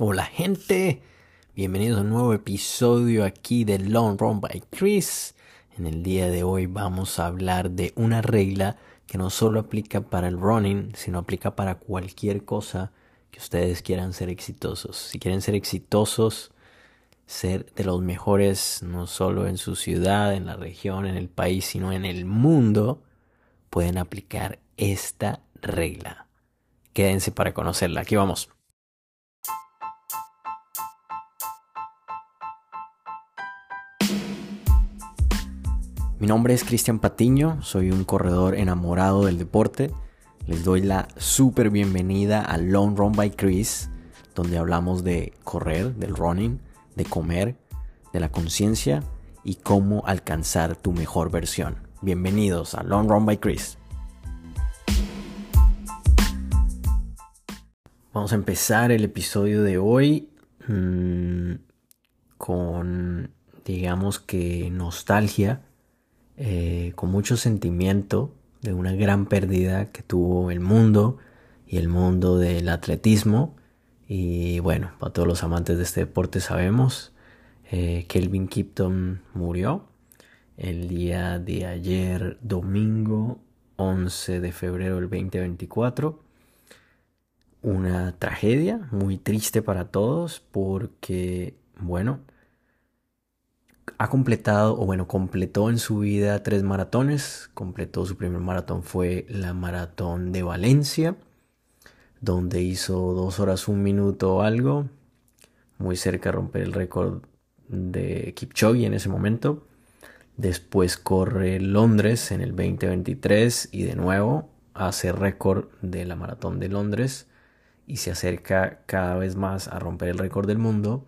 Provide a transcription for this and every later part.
Hola gente, bienvenidos a un nuevo episodio aquí de Long Run by Chris. En el día de hoy vamos a hablar de una regla que no solo aplica para el running, sino aplica para cualquier cosa que ustedes quieran ser exitosos. Si quieren ser exitosos, ser de los mejores, no solo en su ciudad, en la región, en el país, sino en el mundo, pueden aplicar esta regla. Quédense para conocerla. Aquí vamos. Mi nombre es Cristian Patiño, soy un corredor enamorado del deporte. Les doy la super bienvenida a Long Run by Chris, donde hablamos de correr, del running, de comer, de la conciencia y cómo alcanzar tu mejor versión. Bienvenidos a Long Run by Chris. Vamos a empezar el episodio de hoy mmm, con, digamos que, nostalgia eh, con mucho sentimiento de una gran pérdida que tuvo el mundo y el mundo del atletismo. Y bueno, para todos los amantes de este deporte sabemos, eh, Kelvin Kipton murió el día de ayer, domingo 11 de febrero del 2024. Una tragedia muy triste para todos porque, bueno, ha completado, o bueno, completó en su vida tres maratones. Completó su primer maratón fue la maratón de Valencia, donde hizo dos horas un minuto o algo, muy cerca de romper el récord de Kipchoge en ese momento. Después corre Londres en el 2023 y de nuevo hace récord de la maratón de Londres y se acerca cada vez más a romper el récord del mundo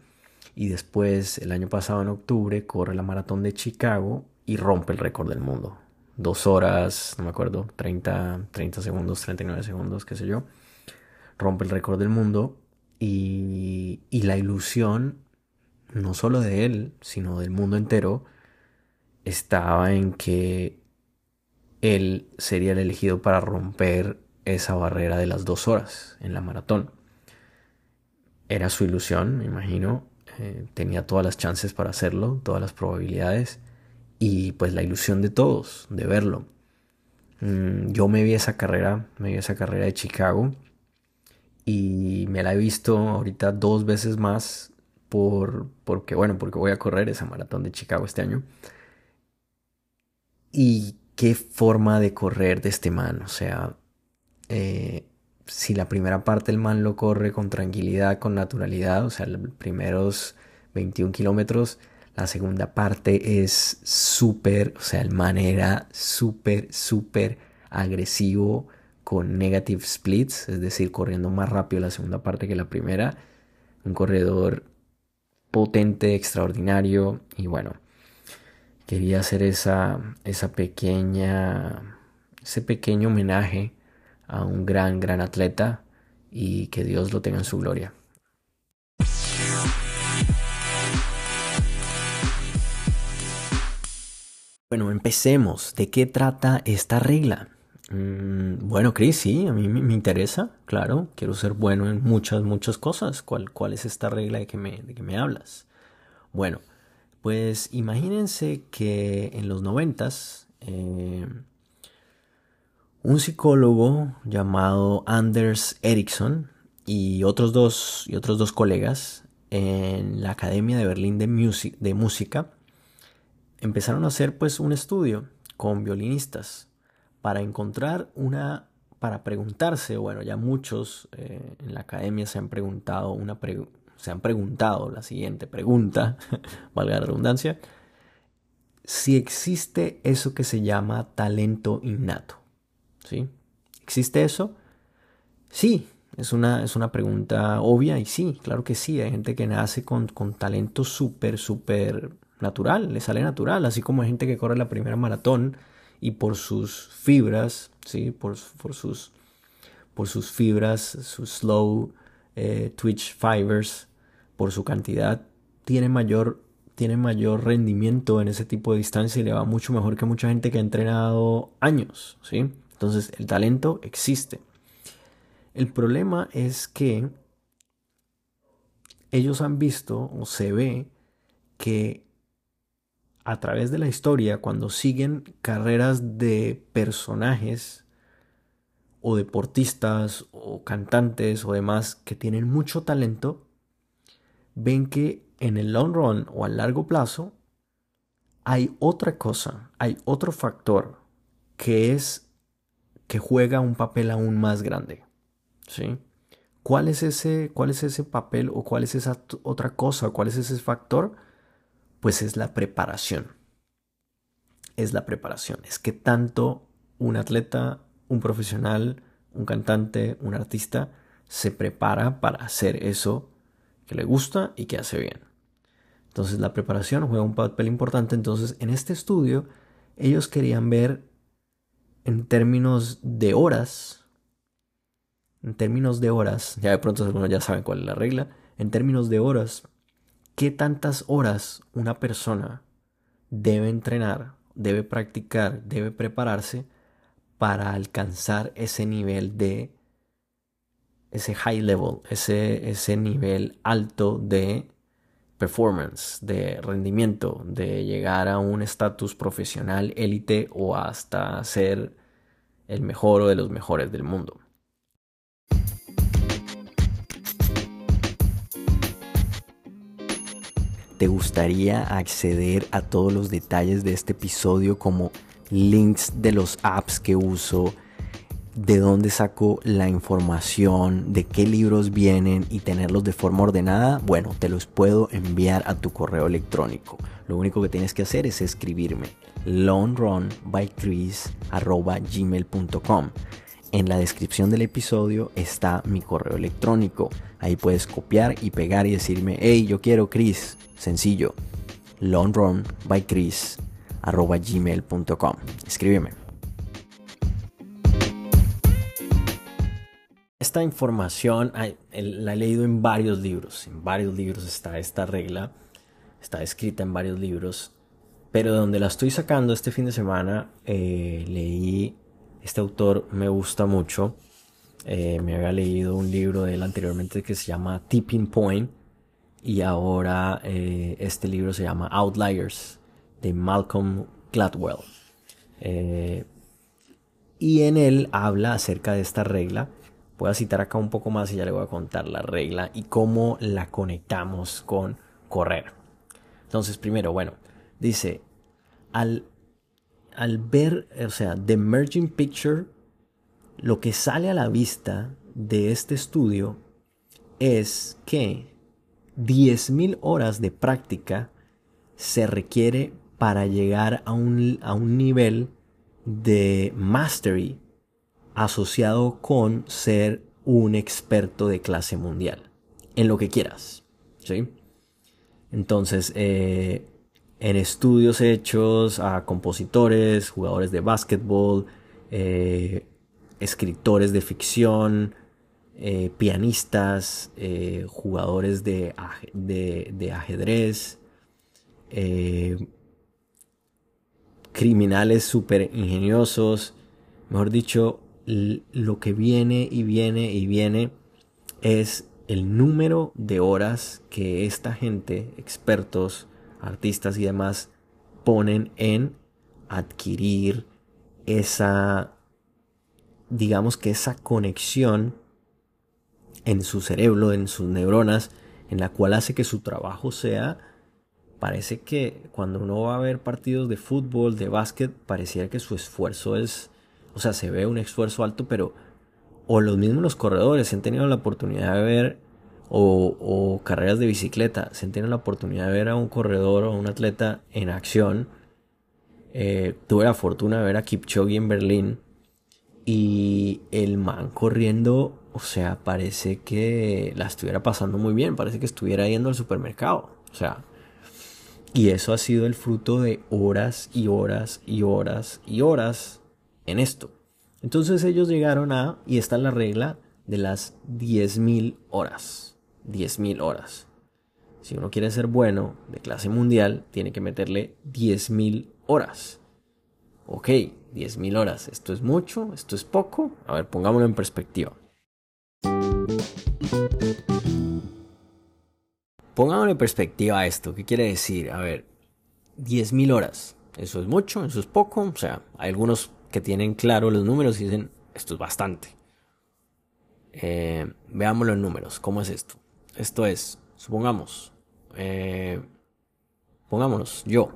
y después el año pasado en octubre corre la maratón de Chicago y rompe el récord del mundo. Dos horas, no me acuerdo, 30, 30 segundos, 39 segundos, qué sé yo. Rompe el récord del mundo y, y la ilusión, no solo de él, sino del mundo entero, estaba en que él sería el elegido para romper esa barrera de las dos horas en la maratón. Era su ilusión, me imagino, eh, tenía todas las chances para hacerlo, todas las probabilidades y pues la ilusión de todos de verlo. Mm, yo me vi esa carrera, me vi esa carrera de Chicago y me la he visto ahorita dos veces más por, porque bueno, porque voy a correr esa maratón de Chicago este año. Y qué forma de correr de este man, o sea, eh, si la primera parte el man lo corre con tranquilidad, con naturalidad, o sea, los primeros 21 kilómetros, la segunda parte es súper, o sea, el man era súper, súper agresivo con negative splits, es decir, corriendo más rápido la segunda parte que la primera. Un corredor potente, extraordinario y bueno, quería hacer esa, esa pequeña, ese pequeño homenaje a un gran, gran atleta y que Dios lo tenga en su gloria. Bueno, empecemos. ¿De qué trata esta regla? Mm, bueno, Chris, sí, a mí me interesa, claro. Quiero ser bueno en muchas, muchas cosas. ¿Cuál, cuál es esta regla de que, me, que me hablas? Bueno, pues imagínense que en los noventas eh, un psicólogo llamado Anders Ericsson y otros dos, y otros dos colegas en la Academia de Berlín de, Música empezaron a hacer pues un estudio con violinistas para encontrar una, para preguntarse, bueno, ya muchos eh, en la academia se han preguntado una se han preguntado la siguiente pregunta, valga la redundancia, si existe eso que se llama talento innato. ¿Existe eso? Sí, es una, es una pregunta obvia y sí, claro que sí. Hay gente que nace con, con talento súper, súper natural, le sale natural, así como hay gente que corre la primera maratón y por sus fibras, ¿sí? por, por, sus, por sus fibras, sus slow eh, twitch fibers, por su cantidad, tiene mayor, tiene mayor rendimiento en ese tipo de distancia y le va mucho mejor que mucha gente que ha entrenado años. ¿sí? Entonces el talento existe. El problema es que ellos han visto o se ve que a través de la historia, cuando siguen carreras de personajes o deportistas o cantantes o demás que tienen mucho talento, ven que en el long run o a largo plazo hay otra cosa, hay otro factor que es que juega un papel aún más grande. ¿Sí? ¿Cuál es ese, cuál es ese papel o cuál es esa otra cosa, cuál es ese factor? Pues es la preparación. Es la preparación. Es que tanto un atleta, un profesional, un cantante, un artista se prepara para hacer eso que le gusta y que hace bien. Entonces la preparación juega un papel importante. Entonces en este estudio ellos querían ver en términos de horas, en términos de horas, ya de pronto algunos ya saben cuál es la regla, en términos de horas, ¿qué tantas horas una persona debe entrenar, debe practicar, debe prepararse para alcanzar ese nivel de, ese high level, ese, ese nivel alto de performance, de rendimiento, de llegar a un estatus profesional élite o hasta ser el mejor o de los mejores del mundo. ¿Te gustaría acceder a todos los detalles de este episodio como links de los apps que uso? De dónde saco la información, de qué libros vienen y tenerlos de forma ordenada, bueno, te los puedo enviar a tu correo electrónico. Lo único que tienes que hacer es escribirme longrunbychris.gmail.com En la descripción del episodio está mi correo electrónico. Ahí puedes copiar y pegar y decirme, hey, yo quiero Chris. Sencillo. longrunbychris.gmail.com Escríbeme. Esta información la he leído en varios libros, en varios libros está esta regla, está escrita en varios libros, pero de donde la estoy sacando este fin de semana, eh, leí, este autor me gusta mucho, eh, me había leído un libro de él anteriormente que se llama Tipping Point y ahora eh, este libro se llama Outliers de Malcolm Gladwell. y en él habla acerca de esta regla Voy a citar acá un poco más y ya le voy a contar la regla y cómo la conectamos con correr. Entonces, primero, bueno, dice, al, al ver, o sea, The Merging Picture, lo que sale a la vista de este estudio es que 10.000 horas de práctica se requiere para llegar a un, a un nivel de mastery asociado con ser un experto de clase mundial en lo que quieras. ¿sí? Entonces, eh, en estudios hechos a compositores, jugadores de básquetbol, eh, escritores de ficción, eh, pianistas, jugadores de, de, de ajedrez, criminales súper ingeniosos, mejor dicho, lo que viene y viene y viene es el número de horas que esta gente, expertos, artistas y demás, ponen en adquirir esa, digamos que esa conexión en su cerebro, en sus neuronas, en la cual hace que su trabajo sea, parece que cuando uno va a ver partidos de fútbol, de básquet, pareciera que su esfuerzo es o sea, se ve un esfuerzo alto, pero o los mismos los corredores han tenido la oportunidad de ver, o, carreras de bicicleta, se han tenido la oportunidad de ver a un corredor o un atleta en acción. Eh, tuve la fortuna de ver a Kipchoge en Berlín y el man corriendo, o sea, parece que la estuviera pasando muy bien, parece que estuviera yendo al supermercado, o sea, y eso ha sido el fruto de horas y horas y horas y horas en esto. Entonces ellos llegaron a, y está la regla de las 10.000 horas. 10.000 horas. Si uno quiere ser bueno de clase mundial, tiene que meterle 10.000 horas. Ok, 10.000 horas. ¿Esto es mucho? ¿Esto es poco? A ver, pongámoslo en perspectiva. Pongámosle perspectiva a esto. ¿Qué quiere decir? A ver, 10.000 horas. ¿Eso es mucho? ¿Eso es poco? O sea, hay algunos que tienen claro los números y dicen, esto es bastante. Eh, veámoslo en números. ¿Cómo es esto? Esto es, supongamos, eh, pongámonos, yo,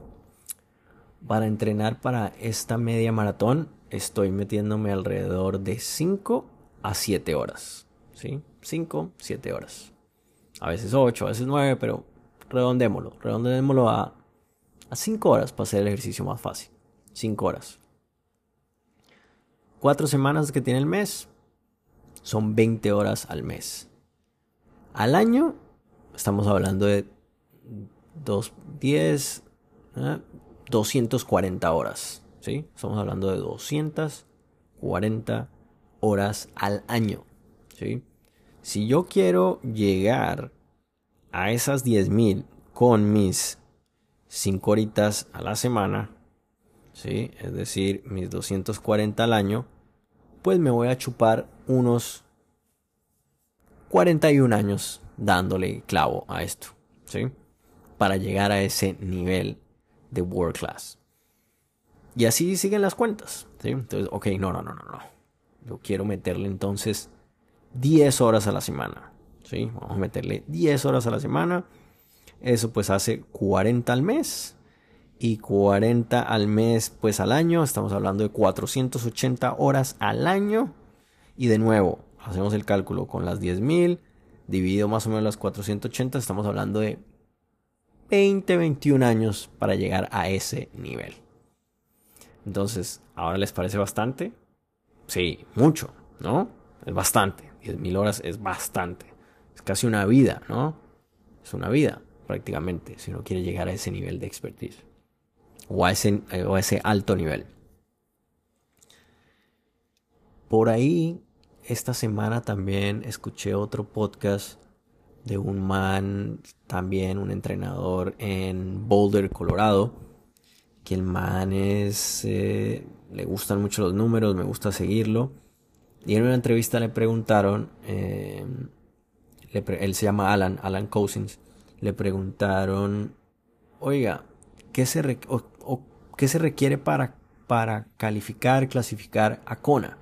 para entrenar para esta media maratón, estoy metiéndome alrededor de 5 a 7 horas. ¿Sí? 5, 7 horas. A veces 8, a veces 9, pero redondémoslo. Redondémoslo a, a 5 horas para hacer el ejercicio más fácil. 5 horas. 4 semanas que tiene el mes son 20 horas al mes. Al año estamos hablando de 2, 10, 240 horas. ¿sí? Estamos hablando de 240 horas al año. ¿sí? Si yo quiero llegar a esas 10.000 con mis 5 horitas a la semana, ¿sí? es decir, mis 240 al año, pues me voy a chupar unos 41 años dándole clavo a esto, ¿sí? Para llegar a ese nivel de world class. Y así siguen las cuentas, ¿sí? Entonces, ok, no, no, no, no, no. Yo quiero meterle entonces 10 horas a la semana, ¿sí? Vamos a meterle 10 horas a la semana. Eso pues hace 40 al mes. Y 40 al mes pues al año. Estamos hablando de 480 horas al año. Y de nuevo, hacemos el cálculo con las 10.000 dividido más o menos las 480, estamos hablando de 20, 21 años para llegar a ese nivel. Entonces, ¿ahora les parece bastante? Sí, mucho, ¿no? Es bastante. 10.000 horas es bastante. Es casi una vida, ¿no? Es una vida, prácticamente, si uno quiere llegar a ese nivel de expertise. O a ese, o a ese alto nivel. Por ahí esta semana también escuché otro podcast de un man, también un entrenador en Boulder, Colorado, que el man es, eh, le gustan mucho los números, me gusta seguirlo. Y en una entrevista le preguntaron, eh, él se llama Alan, Alan Cousins, le preguntaron, oiga, ¿qué se, ¿qué se requiere para, para calificar, clasificar a Kona?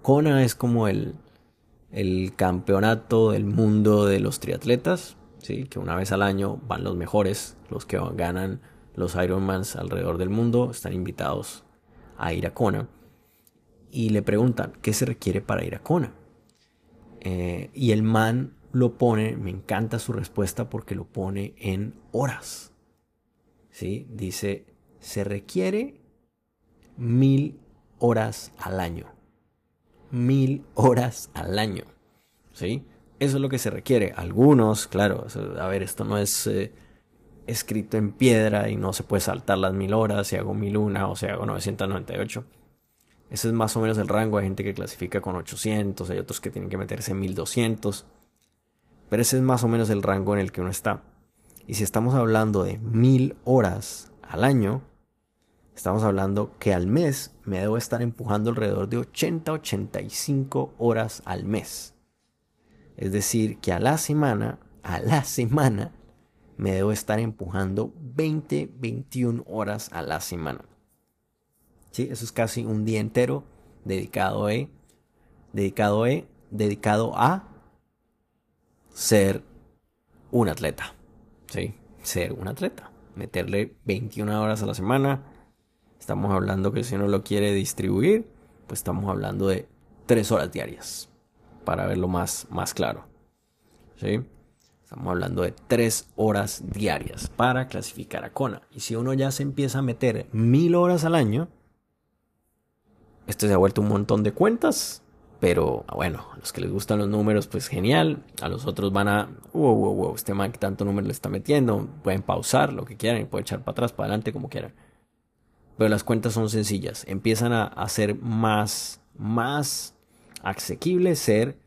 Kona es como el, el campeonato del mundo de los triatletas, ¿sí? que una vez al año van los mejores, los que ganan los Ironmans alrededor del mundo, están invitados a ir a Kona. Y le preguntan, ¿qué se requiere para ir a Kona? Eh, y el man lo pone, me encanta su respuesta porque lo pone en horas. ¿Sí? Dice, se requiere mil horas al año mil horas al año. ¿Sí? Eso es lo que se requiere. Algunos, claro, a ver, esto no es eh, escrito en piedra y no se puede saltar las mil horas si hago mil una o si hago 998. Ese es más o menos el rango. Hay gente que clasifica con 800, hay otros que tienen que meterse en 1200. Pero ese es más o menos el rango en el que uno está. Y si estamos hablando de mil horas al año, Estamos hablando que al mes me debo estar empujando alrededor de 80-85 horas al mes. Es decir, que a la semana, a la semana, me debo estar empujando 20-21 horas a la semana. ¿Sí? Eso es casi un día entero dedicado a, dedicado a, dedicado a ser un atleta. Ser un atleta. Meterle 21 horas a la semana, Estamos hablando que si uno lo quiere distribuir, pues estamos hablando de tres horas diarias. Para verlo más, más claro. ¿Sí? Estamos hablando de tres horas diarias para clasificar a Kona. Y si uno ya se empieza a meter mil horas al año, esto se ha vuelto un montón de cuentas. Pero bueno, a los que les gustan los números, pues genial. A los otros van a, wow, wow, wow, este man que tanto número le está metiendo. Pueden pausar lo que quieran pueden echar para atrás, para adelante, como quieran pero las cuentas son sencillas. Empiezan a, ser más, más asequible ser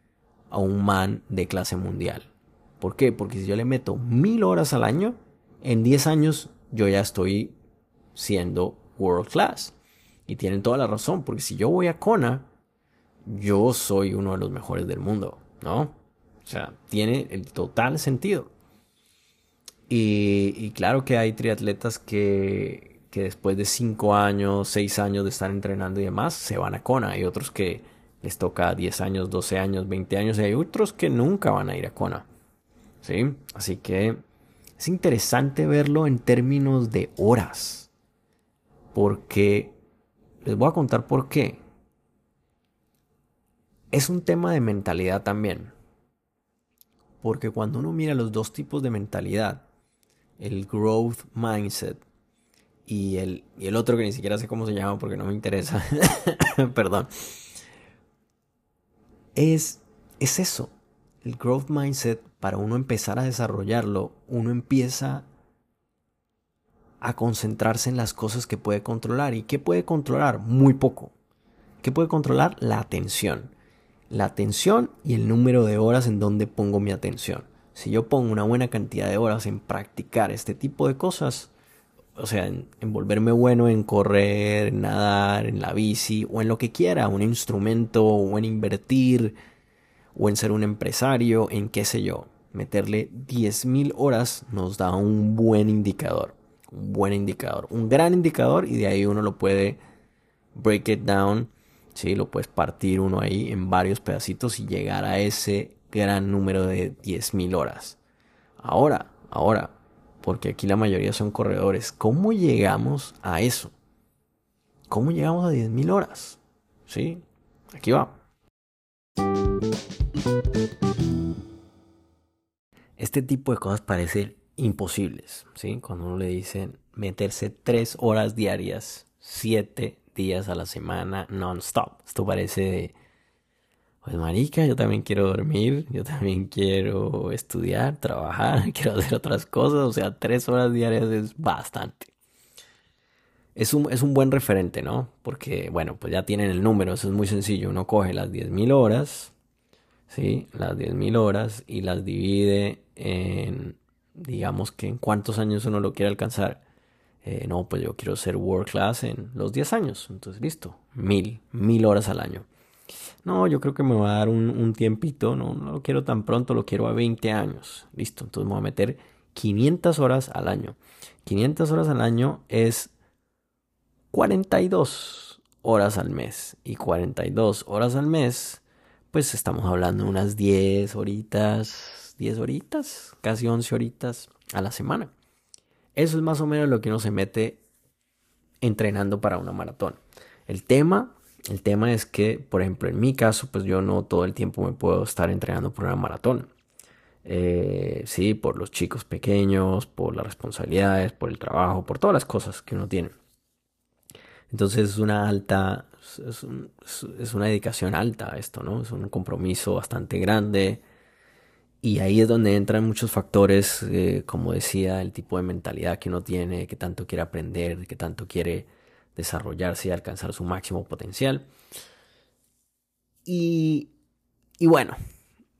a un man de clase mundial. ¿Por qué? Porque si yo le meto mil horas al año, en 10 años yo ya estoy siendo world class. Y tienen toda la razón, porque si yo voy a Kona, yo soy uno de los mejores del mundo, ¿no? O sea, tiene el total sentido. Y, claro que hay triatletas que, que, después de 5 años, 6 años de estar entrenando y demás, se van a Kona. Hay otros que les toca 10 años, 12 años, 20 años y hay otros que nunca van a ir a Kona. ¿Sí? Así que es interesante verlo en términos de horas. Porque les voy a contar por qué. Es un tema de mentalidad también. Porque cuando uno mira los dos tipos de mentalidad, el growth mindset y el, y el otro que ni siquiera sé cómo se llama porque no me interesa, perdón, es, es eso. El growth mindset, para uno empezar a desarrollarlo, uno empieza a concentrarse en las cosas que puede controlar. ¿Y qué puede controlar? Muy poco. ¿Qué puede controlar? La atención la atención y el número de horas en donde pongo mi atención. Si yo pongo una buena cantidad de horas en practicar este tipo de cosas, o sea, en, volverme bueno en correr, en nadar, en la bici o en lo que quiera, un instrumento o en invertir o en ser un empresario, en qué sé yo, meterle 10.000 horas nos da un buen indicador, un buen indicador, un gran indicador y de ahí uno lo puede break it down ¿sí? Lo puedes partir uno ahí en varios pedacitos y llegar a ese gran número de 10.000 horas. Ahora, ahora, porque aquí la mayoría son corredores, ¿cómo llegamos a eso? ¿Cómo llegamos a 10.000 horas? ¿Sí? Aquí va. Este tipo de cosas parecen imposibles, ¿sí? Cuando uno le dicen meterse 3 horas diarias, 7 días a la semana non-stop. Esto parece pues marica, yo también quiero dormir, yo también quiero estudiar, trabajar, quiero hacer otras cosas, o sea, tres horas diarias es bastante. Es un, es un buen referente, ¿no? Porque, bueno, pues ya tienen el número, eso es muy sencillo. Uno coge las 10.000 horas, ¿sí? Las 10.000 horas y las divide en, digamos que en cuántos años uno lo quiere alcanzar. Eh, no, pues yo quiero ser world class en los 10 años. Entonces, listo, mil, mil horas al año. No, yo creo que me va a dar un, tiempito, no, no lo quiero tan pronto, lo quiero a 20 años. Listo, entonces me voy a meter 500 horas al año. 500 horas al año es 42 horas al mes. Y 42 horas al mes, pues estamos hablando de unas 10 horitas, 10 horitas, casi 11 horitas a la semana. Eso es más o menos lo que uno se mete entrenando para una maratón. El tema, el tema es que, por ejemplo, en mi caso, pues yo no todo el tiempo me puedo estar entrenando por una maratón. Eh, sí, por los chicos pequeños, por las responsabilidades, por el trabajo, por todas las cosas que uno tiene. Entonces es una alta, es, una dedicación alta a esto, ¿no? Es un compromiso bastante grande y ahí es donde entran muchos factores, eh, como decía, el tipo de mentalidad que uno tiene, que tanto quiere aprender, que tanto quiere desarrollarse y alcanzar su máximo potencial. Y, y bueno,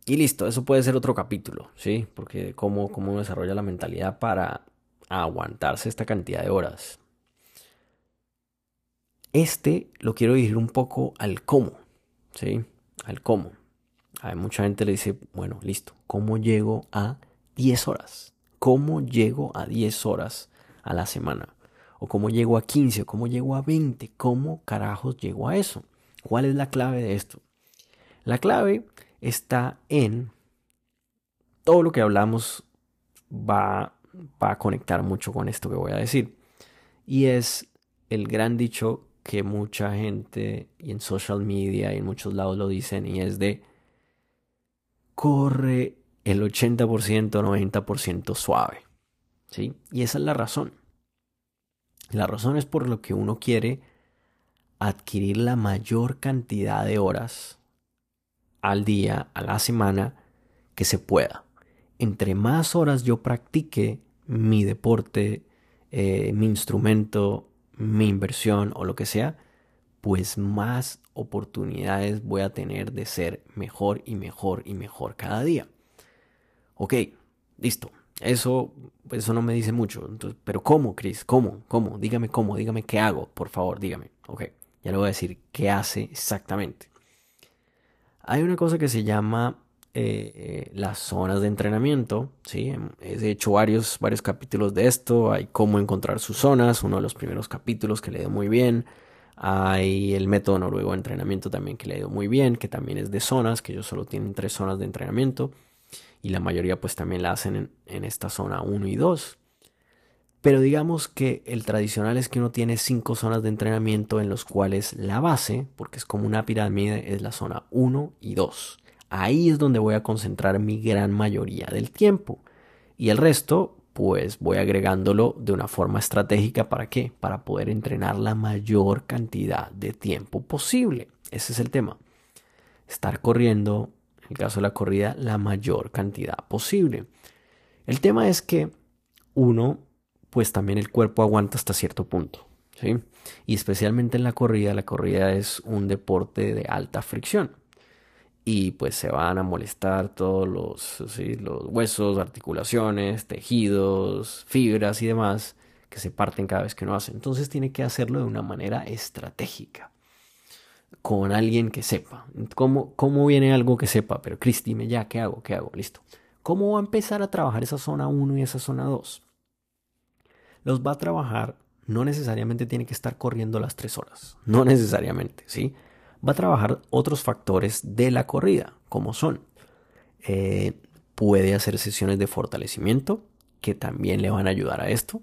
y listo, eso puede ser otro capítulo, ¿sí? Porque cómo, cómo uno desarrolla la mentalidad para aguantarse esta cantidad de horas. Este lo quiero dirigir un poco al cómo, ¿sí? Al cómo. Mucha gente le dice, bueno, listo, ¿cómo llego a 10 horas? ¿Cómo llego a 10 horas a la semana? ¿O cómo llego a 15? ¿O cómo llego a 20? ¿Cómo carajos llego a eso? ¿Cuál es la clave de esto? La clave está en todo lo que hablamos va, va a conectar mucho con esto que voy a decir. Y es el gran dicho que mucha gente y en social media y en muchos lados lo dicen y es de corre el 80%, 90% suave. ¿sí? Y esa es la razón. La razón es por lo que uno quiere adquirir la mayor cantidad de horas al día, a la semana, que se pueda. Entre más horas yo practique mi deporte, eh, mi instrumento, mi inversión o lo que sea, pues más oportunidades voy a tener de ser mejor y mejor y mejor cada día. Ok, listo. Eso, eso no me dice mucho. pero ¿cómo, Chris? ¿Cómo? ¿Cómo? Dígame cómo, dígame qué hago, por favor, dígame. Ok, ya le voy a decir qué hace exactamente. Hay una cosa que se llama eh, las zonas de entrenamiento. ¿sí? He hecho varios, varios capítulos de esto. Hay cómo encontrar sus zonas, uno de los primeros capítulos que le dio muy bien. Hay el método noruego de entrenamiento también que le dio muy bien, que también es de zonas, que ellos solo tienen tres zonas de entrenamiento. Y la mayoría pues también la hacen en, en esta zona 1 y 2. Pero digamos que el tradicional es que uno tiene cinco zonas de entrenamiento en los cuales la base, porque es como una pirámide, es la zona 1 y 2. Ahí es donde voy a concentrar mi gran mayoría del tiempo. Y el resto, pues voy agregándolo de una forma estratégica. ¿Para qué? Para poder entrenar la mayor cantidad de tiempo posible. Ese es el tema. Estar corriendo, en el caso de la corrida, la mayor cantidad posible. El tema es que uno pues también el cuerpo aguanta hasta cierto punto. ¿sí? Y especialmente en la corrida, la corrida es un deporte de alta fricción. Y pues se van a molestar todos los, los huesos, articulaciones, tejidos, fibras y demás que se parten cada vez que no hace. Entonces tiene que hacerlo de una manera estratégica con alguien que sepa. ¿Cómo, cómo viene algo que sepa? Pero Chris, dime ya, ¿qué hago? ¿Qué hago? Listo. ¿Cómo va a empezar a trabajar esa zona 1 y esa zona 2? los va a trabajar, no necesariamente tiene que estar corriendo las tres horas, no necesariamente, ¿sí? Va a trabajar otros factores de la corrida, como son, eh, puede hacer sesiones de fortalecimiento, que también le van a ayudar a esto,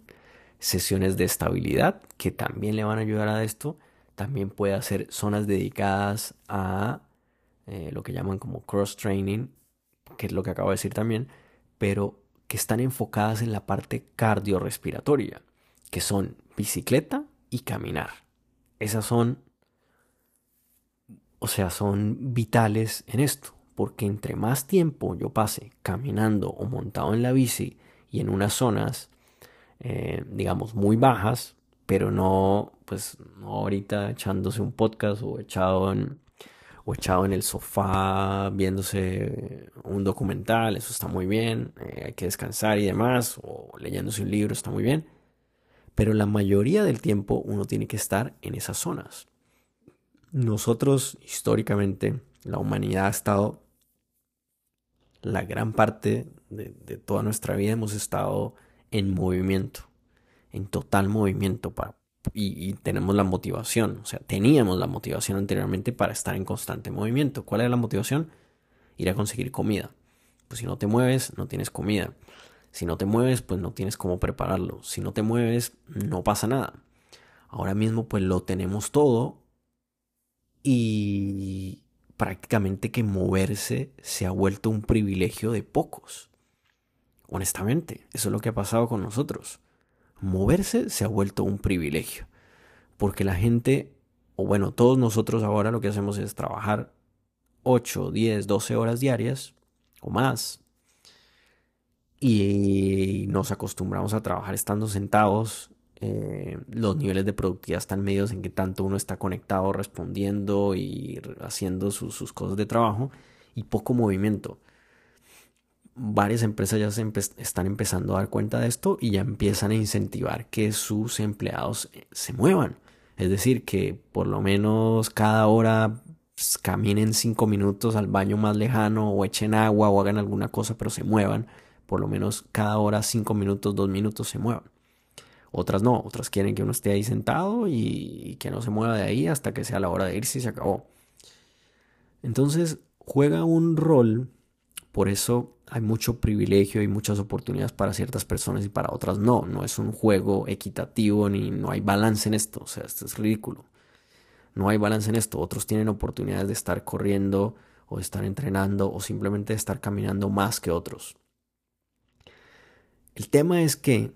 sesiones de estabilidad, que también le van a ayudar a esto, también puede hacer zonas dedicadas a eh, lo que llaman como cross training, que es lo que acabo de decir también, pero que están enfocadas en la parte cardiorrespiratoria, que son bicicleta y caminar. Esas son, o sea, son vitales en esto, porque entre más tiempo yo pase caminando o montado en la bici y en unas zonas, eh, digamos, muy bajas, pero no, pues, no ahorita echándose un podcast o echado en, o echado en el sofá viéndose un documental, eso está muy bien, eh, hay que descansar y demás, o leyéndose un libro está muy bien, pero la mayoría del tiempo uno tiene que estar en esas zonas. Nosotros, históricamente, la humanidad ha estado, la gran parte de, toda nuestra vida hemos estado en movimiento, en total movimiento para y, tenemos la motivación, o sea, teníamos la motivación anteriormente para estar en constante movimiento. ¿Cuál era la motivación? Ir a conseguir comida. Pues si no te mueves, no tienes comida. Si no te mueves, pues no tienes cómo prepararlo. Si no te mueves, no pasa nada. Ahora mismo, pues lo tenemos todo y prácticamente que moverse se ha vuelto un privilegio de pocos. Honestamente, eso es lo que ha pasado con nosotros moverse se ha vuelto un privilegio. Porque la gente, o bueno, todos nosotros ahora lo que hacemos es trabajar 8, 10, 12 horas diarias o más. Y nos acostumbramos a trabajar estando sentados. Eh, los niveles de productividad están medios en que tanto uno está conectado, respondiendo y haciendo sus cosas de trabajo y poco movimiento varias empresas ya se están empezando a dar cuenta de esto y ya empiezan a incentivar que sus empleados eh, se muevan. Es decir, que por lo menos cada hora pues, caminen cinco minutos al baño más lejano o echen agua o hagan alguna cosa, pero se muevan. Por lo menos cada hora cinco minutos, dos minutos se muevan. Otras no, otras quieren que uno esté ahí sentado y que no se mueva de ahí hasta que sea la hora de irse y se acabó. Entonces juega un rol, por eso hay mucho privilegio y muchas oportunidades para ciertas personas y para otras no. No es un juego equitativo ni no hay balance en esto. O sea, esto es ridículo. No hay balance en esto. Otros tienen oportunidades de estar corriendo o de estar entrenando o simplemente de estar caminando más que otros. El tema es que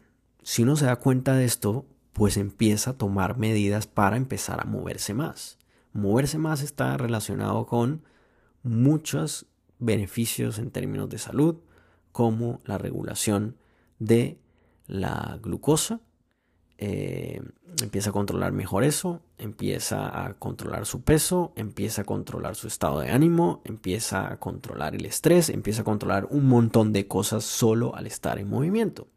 si uno se da cuenta de esto, pues empieza a tomar medidas para empezar a moverse más. Moverse más está relacionado con muchas beneficios en términos de salud, como la regulación de la glucosa. Eh, empieza a controlar mejor eso, empieza a controlar su peso, empieza a controlar su estado de ánimo, empieza a controlar el estrés, empieza a controlar un montón de cosas solo al estar en movimiento.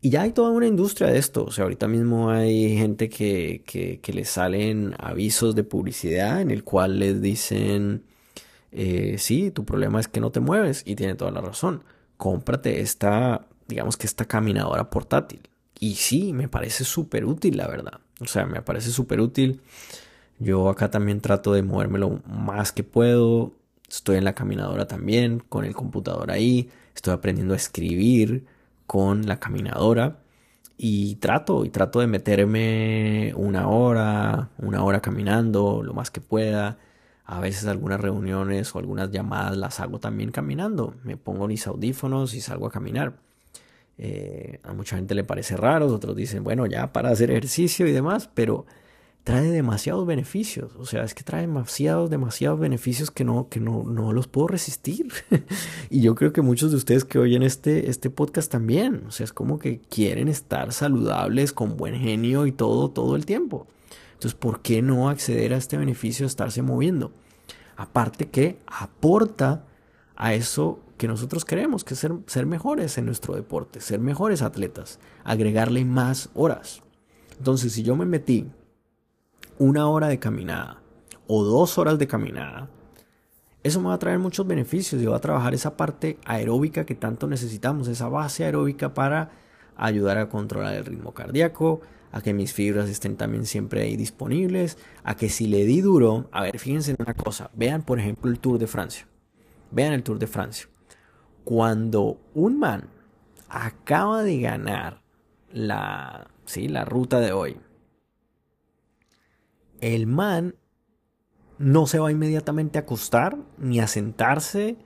Y ya hay toda una industria de esto. O sea, ahorita mismo hay gente que, que, que les salen avisos de publicidad en el cual les dicen eh, sí, tu problema es que no te mueves y tiene toda la razón. Cómprate esta, digamos que esta caminadora portátil. Y sí, me parece súper útil, la verdad. O sea, me parece súper útil. Yo acá también trato de moverme lo más que puedo. Estoy en la caminadora también, con el computador ahí. Estoy aprendiendo a escribir con la caminadora. Y trato, y trato de meterme una hora, una hora caminando, lo más que pueda. A veces algunas reuniones o algunas llamadas las hago también caminando. Me pongo mis audífonos y salgo a caminar. Eh, a mucha gente le parece raro, otros dicen, bueno, ya para hacer ejercicio y demás, pero trae demasiados beneficios. O sea, es que trae demasiados, demasiados beneficios que no, que no, no los puedo resistir. y yo creo que muchos de ustedes que oyen este, este podcast también. O sea, es como que quieren estar saludables, con buen genio y todo, todo el tiempo. Entonces, ¿por qué no acceder a este beneficio de estarse moviendo? Aparte que aporta a eso que nosotros queremos, que es ser, ser mejores en nuestro deporte, ser mejores atletas, agregarle más horas. Entonces, si yo me metí una hora de caminada o dos horas de caminada, eso me va a traer muchos beneficios y va a trabajar esa parte aeróbica que tanto necesitamos, esa base aeróbica para ayudar a controlar el ritmo cardíaco, a que mis fibras estén también siempre ahí disponibles, a que si le di duro, a ver, fíjense en una cosa, vean por ejemplo el Tour de Francia, vean el Tour de Francia. Cuando un man acaba de ganar la, ¿sí? la ruta de hoy, el man no se va inmediatamente a acostar, ni a sentarse,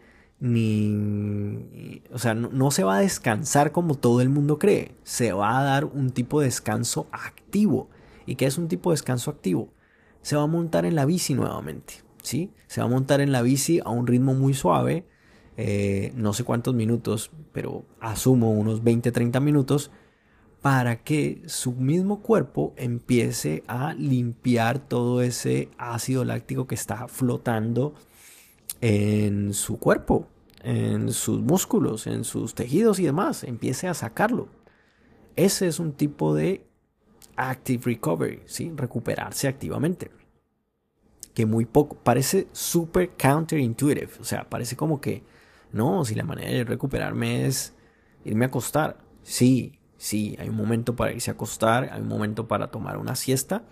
ni... O sea, no, se va a descansar como todo el mundo cree. Se va a dar un tipo de descanso activo. ¿Y qué es un tipo de descanso activo? Se va a montar en la bici nuevamente, ¿sí? Se va a montar en la bici a un ritmo muy suave, eh, no sé cuántos minutos, pero asumo unos 20-30 minutos, para que su mismo cuerpo empiece a limpiar todo ese ácido láctico que está flotando en su cuerpo, en sus músculos, en sus tejidos y demás. Empiece a sacarlo. Ese es un tipo de active recovery, ¿sí? recuperarse activamente. Que muy poco, parece súper counterintuitive, o sea, parece como que, no, si la manera de recuperarme es irme a acostar. Sí, Sí, hay un momento para irse a acostar, hay un momento para tomar una siesta,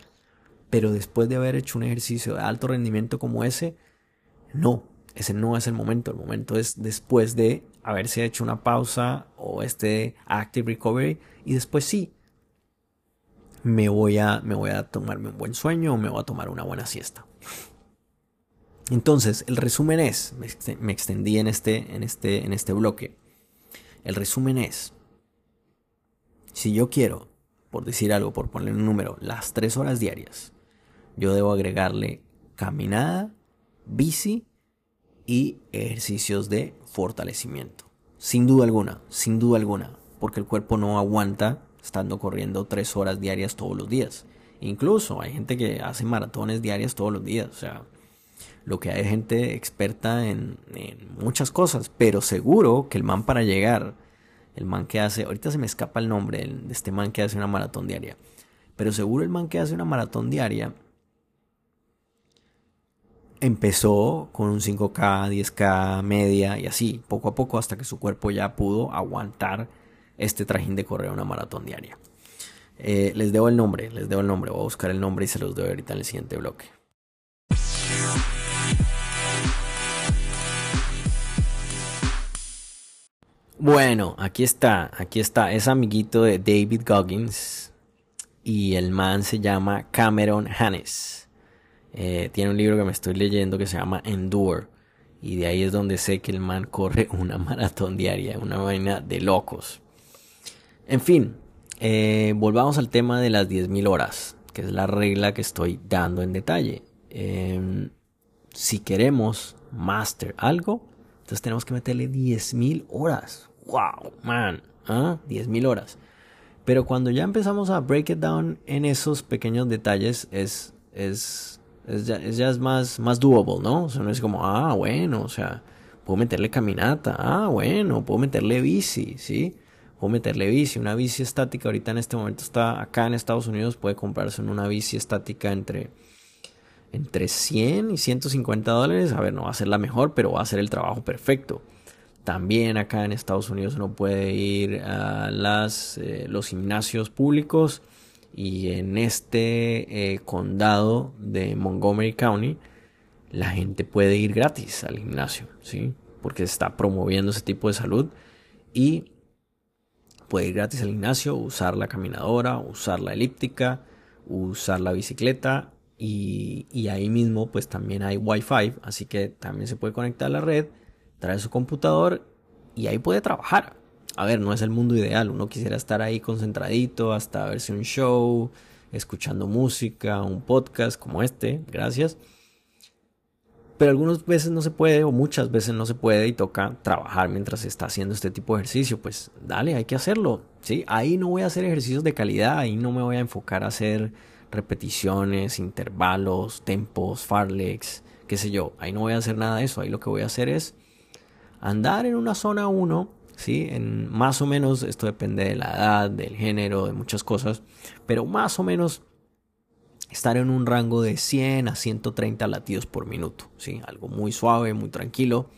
pero después de haber hecho un ejercicio de alto rendimiento como ese, no, ese no es el momento. El momento es después de haberse hecho una pausa o este active recovery y después sí, me voy a, me voy a tomarme un buen sueño o me voy a tomar una buena siesta. Entonces, el resumen es, me extendí en este, en este, en este bloque. El resumen es, si yo quiero, por decir algo, por poner un número, las tres horas diarias, yo debo agregarle caminada, bici y ejercicios de fortalecimiento. Sin duda alguna, sin duda alguna, porque el cuerpo no aguanta estando corriendo tres horas diarias todos los días. Incluso hay gente que hace maratones diarias todos los días. O sea, lo que hay gente experta en, en muchas cosas, pero seguro que el man para llegar el man que hace, ahorita se me escapa el nombre de este man que hace una maratón diaria, pero seguro el man que hace una maratón diaria empezó con un 5K, 10K, media y así, poco a poco hasta que su cuerpo ya pudo aguantar este trajín de correr una maratón diaria. Eh, les debo el nombre, les debo el nombre, voy a buscar el nombre y se los doy ahorita en el siguiente bloque. Bueno, aquí está, aquí está. Es amiguito de David Goggins y el man se llama Cameron Hannes. Eh, tiene un libro que me estoy leyendo que se llama Endure y de ahí es donde sé que el man corre una maratón diaria, una vaina de locos. En fin, eh, volvamos al tema de las 10.000 horas, que es la regla que estoy dando en detalle. Em, si queremos master algo, entonces tenemos que meterle 10.000 horas wow, man, ¿ah? 10.000 horas. Pero cuando ya empezamos a break it down en esos pequeños detalles, es, es, es ya, es más, más doable, ¿no? O sea, no es como, ah, bueno, o sea, puedo meterle caminata, ah, bueno, puedo meterle bici, ¿sí? Puedo meterle bici, una bici estática ahorita en este momento está acá en Estados Unidos, puede comprarse una bici estática entre entre 100 y 150 dólares, a ver, no va a ser la mejor, pero va a ser el trabajo perfecto. También acá en Estados Unidos uno puede ir a las, eh, los gimnasios públicos y en este eh, condado de Montgomery County la gente puede ir gratis al gimnasio, ¿sí? Porque está promoviendo ese tipo de salud y puede ir gratis al gimnasio, usar la caminadora, usar la elíptica, usar la bicicleta y, y ahí mismo pues también hay wifi, así que también se puede conectar a la red, trae su computador y ahí puede trabajar. A ver, no es el mundo ideal, uno quisiera estar ahí concentradito hasta verse un show, escuchando música, un podcast como este, gracias. Pero algunas veces no se puede o muchas veces no se puede y toca trabajar mientras se está haciendo este tipo de ejercicio, pues dale, hay que hacerlo, ¿sí? Ahí no voy a hacer ejercicios de calidad, ahí no me voy a enfocar a hacer repeticiones, intervalos, tempos, farlex, qué sé yo, ahí no voy a hacer nada de eso, ahí lo que voy a hacer es andar en una zona 1, ¿sí? En más o menos, esto depende de la edad, del género, de muchas cosas, pero más o menos estar en un rango de 100 a 130 latidos por minuto, ¿sí? Algo muy suave, muy tranquilo,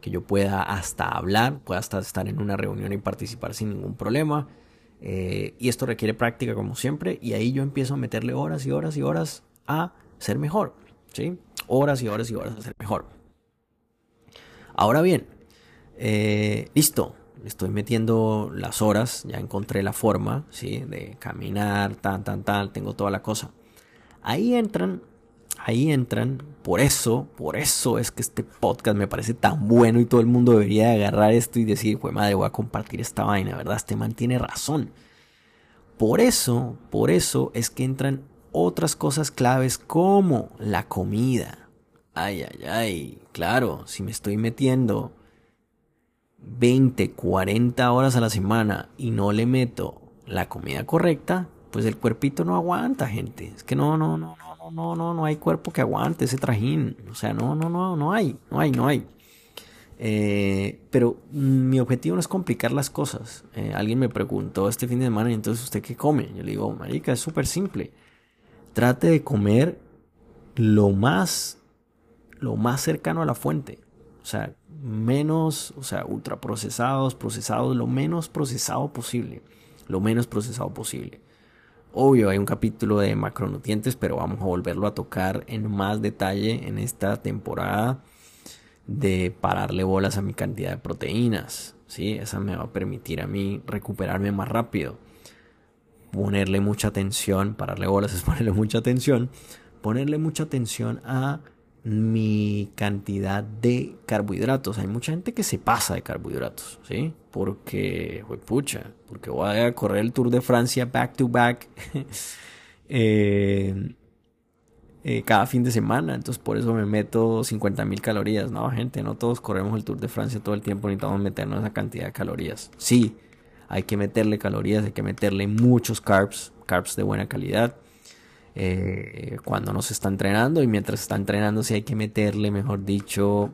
que yo pueda hasta hablar, pueda hasta estar en una reunión y participar sin ningún problema. Eh, y esto requiere práctica como siempre y ahí yo empiezo a meterle horas y horas y horas a ser mejor, ¿sí? Horas y horas y horas a ser mejor. Ahora bien, eh, listo, estoy metiendo las horas, ya encontré la forma, ¿sí? De caminar, tan, tan, tan, tengo toda la cosa. Ahí entran, ahí entran, por eso, por eso es que este podcast me parece tan bueno y todo el mundo debería agarrar esto y decir, pues madre, voy a compartir esta vaina, ¿verdad? Este man tiene razón. Por eso, por eso es que entran otras cosas claves como la comida. Ay, ay, ay, claro, si me estoy metiendo 20, 40 horas a la semana y no le meto la comida correcta, pues el cuerpito no aguanta, gente. Es que no, no, no, no, no, no, no hay cuerpo que aguante ese trajín. O sea, no, no, no, no hay, no hay, no hay. Eh, pero mi objetivo no es complicar las cosas. Eh, alguien me preguntó este fin de semana, ¿y entonces usted qué come? Yo le digo, marica, es súper simple. Trate de comer lo más, lo más cercano a la fuente. O sea, menos, o sea, ultraprocesados, procesados, lo menos procesado posible. Lo menos procesado posible. Obvio, hay un capítulo de macronutrientes, pero vamos a volverlo a tocar en más detalle en esta temporada de pararle bolas a mi cantidad de proteínas. ¿sí? Esa me va a permitir a mí recuperarme más rápido. Ponerle mucha atención, pararle bolas es ponerle mucha atención. Ponerle mucha atención a mi cantidad de carbohidratos. Hay mucha gente que se pasa de carbohidratos, ¿sí? Porque, pucha, porque voy a correr el Tour de Francia back to back eh, eh, cada fin de semana. Entonces, por eso me meto 50 mil calorías. No, gente, no todos corremos el Tour de Francia todo el tiempo. Necesitamos meternos esa cantidad de calorías. Sí, hay que meterle calorías, hay que meterle muchos carbs, carbs de buena calidad eh, cuando no se está entrenando y mientras está entrenando si hay que meterle, mejor dicho,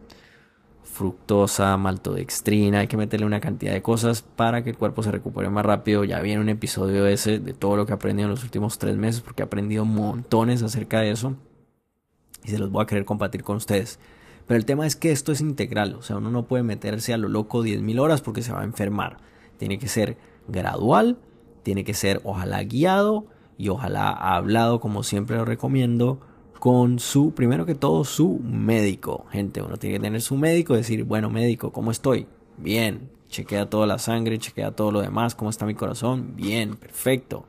fructosa, maltodextrina, hay que meterle una cantidad de cosas para que el cuerpo se recupere más rápido. Ya viene un episodio ese de todo lo que he aprendido en los últimos tres meses porque he aprendido montones acerca de eso y se los voy a querer compartir con ustedes. Pero el tema es que esto es integral, o sea, uno no puede meterse a lo loco 10.000 horas porque se va a enfermar. Tiene que ser gradual, tiene que ser ojalá guiado y ojalá ha hablado, como siempre lo recomiendo, con su, primero que todo, su médico. Gente, uno tiene que tener su médico, decir, bueno, médico, ¿cómo estoy? Bien, chequea toda la sangre, chequea todo lo demás, cómo está mi corazón, bien, perfecto.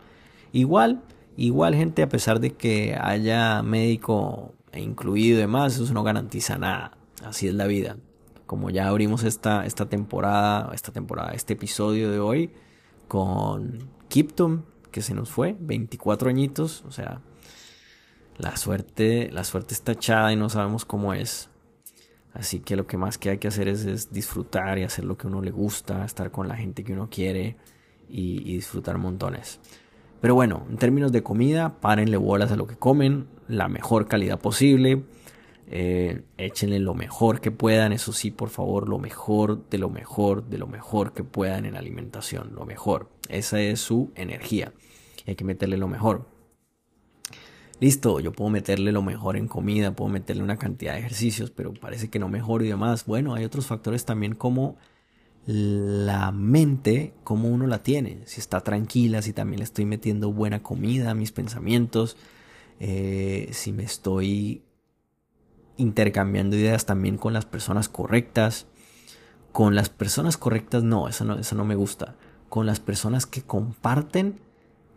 Igual, igual gente, a pesar de que haya médico incluido y demás, eso no garantiza nada. Así es la vida. Como ya abrimos esta, esta temporada, esta temporada, este episodio de hoy con Kipton, que se nos fue, 24 añitos, o sea, la suerte, la suerte está echada y no sabemos cómo es. Así que lo que más que hay que hacer es, disfrutar y hacer lo que uno le gusta, estar con la gente que uno quiere y, disfrutar montones. Pero bueno, en términos de comida, párenle bolas a lo que comen, la mejor calidad posible. Eh, échenle lo mejor que puedan, eso sí, por favor, lo mejor de lo mejor de lo mejor que puedan en alimentación, lo mejor. Esa es su energía hay que meterle lo mejor. listo, yo puedo meterle lo mejor en comida, puedo meterle una cantidad de ejercicios, pero parece que no mejoro y demás. Bueno, hay otros factores también como la mente, como uno la tiene, si está tranquila, si también le estoy metiendo buena comida a mis pensamientos, eh, si me estoy intercambiando ideas también con las personas correctas. Con las personas correctas no, eso no, eso no me gusta. Con las personas que comparten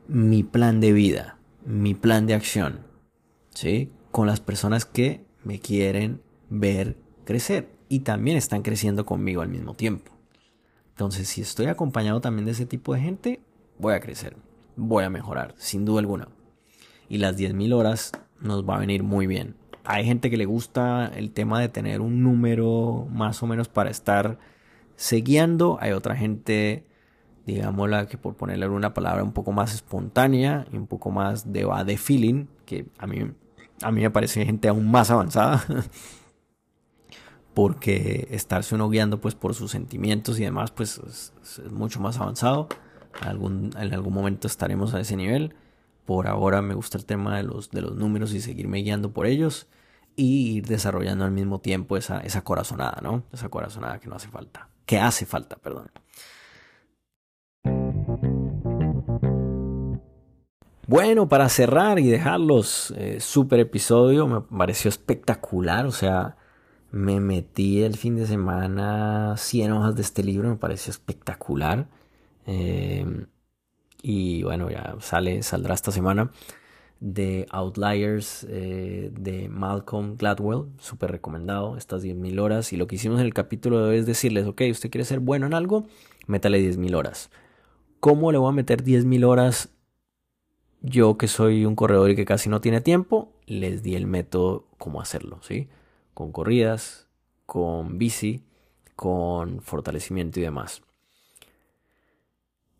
mi plan de vida, mi plan de acción. ¿Sí? Con las personas que me quieren ver crecer y también están creciendo conmigo al mismo tiempo. Entonces, si estoy acompañado también de ese tipo de gente, voy a crecer, voy a mejorar, sin duda alguna. Y las 10.000 horas nos va a venir muy bien. Hay gente que le gusta el tema de tener un número más o menos para estar seguiendo. Hay otra gente, digámosla que por ponerle una palabra un poco más espontánea y un poco más de va de feeling, que a mí, a mí me parece gente aún más avanzada. porque estarse uno guiando pues por sus sentimientos y demás pues es, mucho más avanzado. Algún, en algún momento estaremos a ese nivel. Por ahora me gusta el tema de los, de los números y seguirme guiando por ellos y ir desarrollando al mismo tiempo esa, esa corazonada, ¿no? Esa corazonada que no hace falta. Que hace falta, perdón. Bueno, para cerrar y dejarlos, eh, super episodio, me pareció espectacular, o sea, me metí el fin de semana 100 hojas de este libro, me pareció espectacular. Em, y bueno, ya sale, saldrá esta semana. De Outliers eh, de Malcolm Gladwell, súper recomendado, estas 10.000 horas. Y lo que hicimos en el capítulo de hoy es decirles, ok, usted quiere ser bueno en algo, métale 10.000 horas. ¿Cómo le voy a meter 10.000 horas? Yo que soy un corredor y que casi no tiene tiempo, les di el método cómo hacerlo, ¿sí? con corridas, con bici, con fortalecimiento y demás.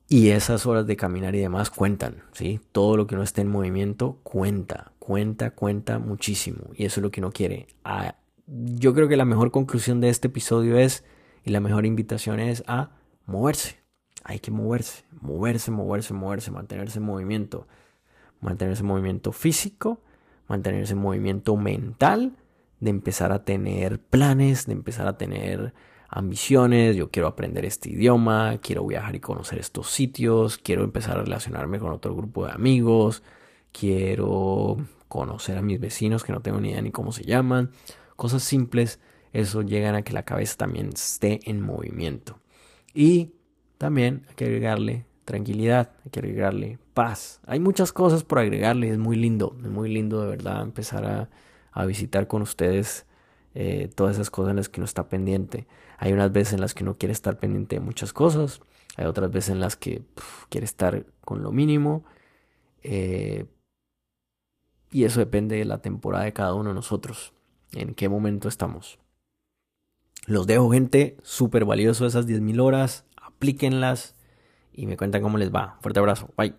Y esas horas de caminar y demás cuentan, ¿sí? Todo lo que no esté en movimiento cuenta, cuenta, cuenta muchísimo. Y eso es lo que uno quiere. Ah, yo creo que la mejor conclusión de este episodio es, y la mejor invitación es a moverse. Hay que moverse, moverse, moverse, moverse, mantenerse en movimiento. Mantenerse en movimiento físico, mantenerse en movimiento mental de empezar a tener planes, de empezar a tener ambiciones, yo quiero aprender este idioma, quiero viajar y conocer estos sitios, quiero empezar a relacionarme con otro grupo de amigos, quiero conocer a mis vecinos que no tengo ni idea ni cómo se llaman, cosas simples, eso llegan a que la cabeza también esté en movimiento. Y también hay que agregarle tranquilidad, hay que agregarle paz. Hay muchas cosas por agregarle, es muy lindo, es muy lindo de verdad empezar a visitar con ustedes eh, todas esas cosas en las que uno está pendiente. Hay unas veces en las que uno quiere estar pendiente de muchas cosas, hay otras veces en las que quiere estar con lo mínimo. Eh, y eso depende de la temporada de cada uno de nosotros, en qué momento estamos. Los dejo, gente, súper valioso esas 10.000 horas, aplíquenlas y me cuentan cómo les va. Fuerte abrazo, bye.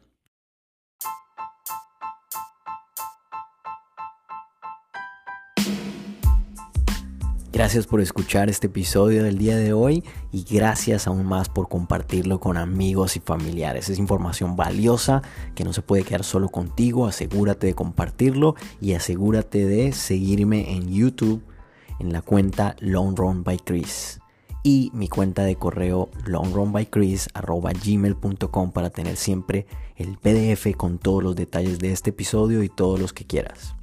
Gracias por escuchar este episodio del día de hoy y gracias aún más por compartirlo con amigos y familiares. Es información valiosa que no se puede quedar solo contigo. Asegúrate de compartirlo y asegúrate de seguirme en YouTube en la cuenta Long Run by Chris y mi cuenta de correo longrunbychris.gmail.com para tener siempre el PDF con todos los detalles de este episodio y todos los que quieras.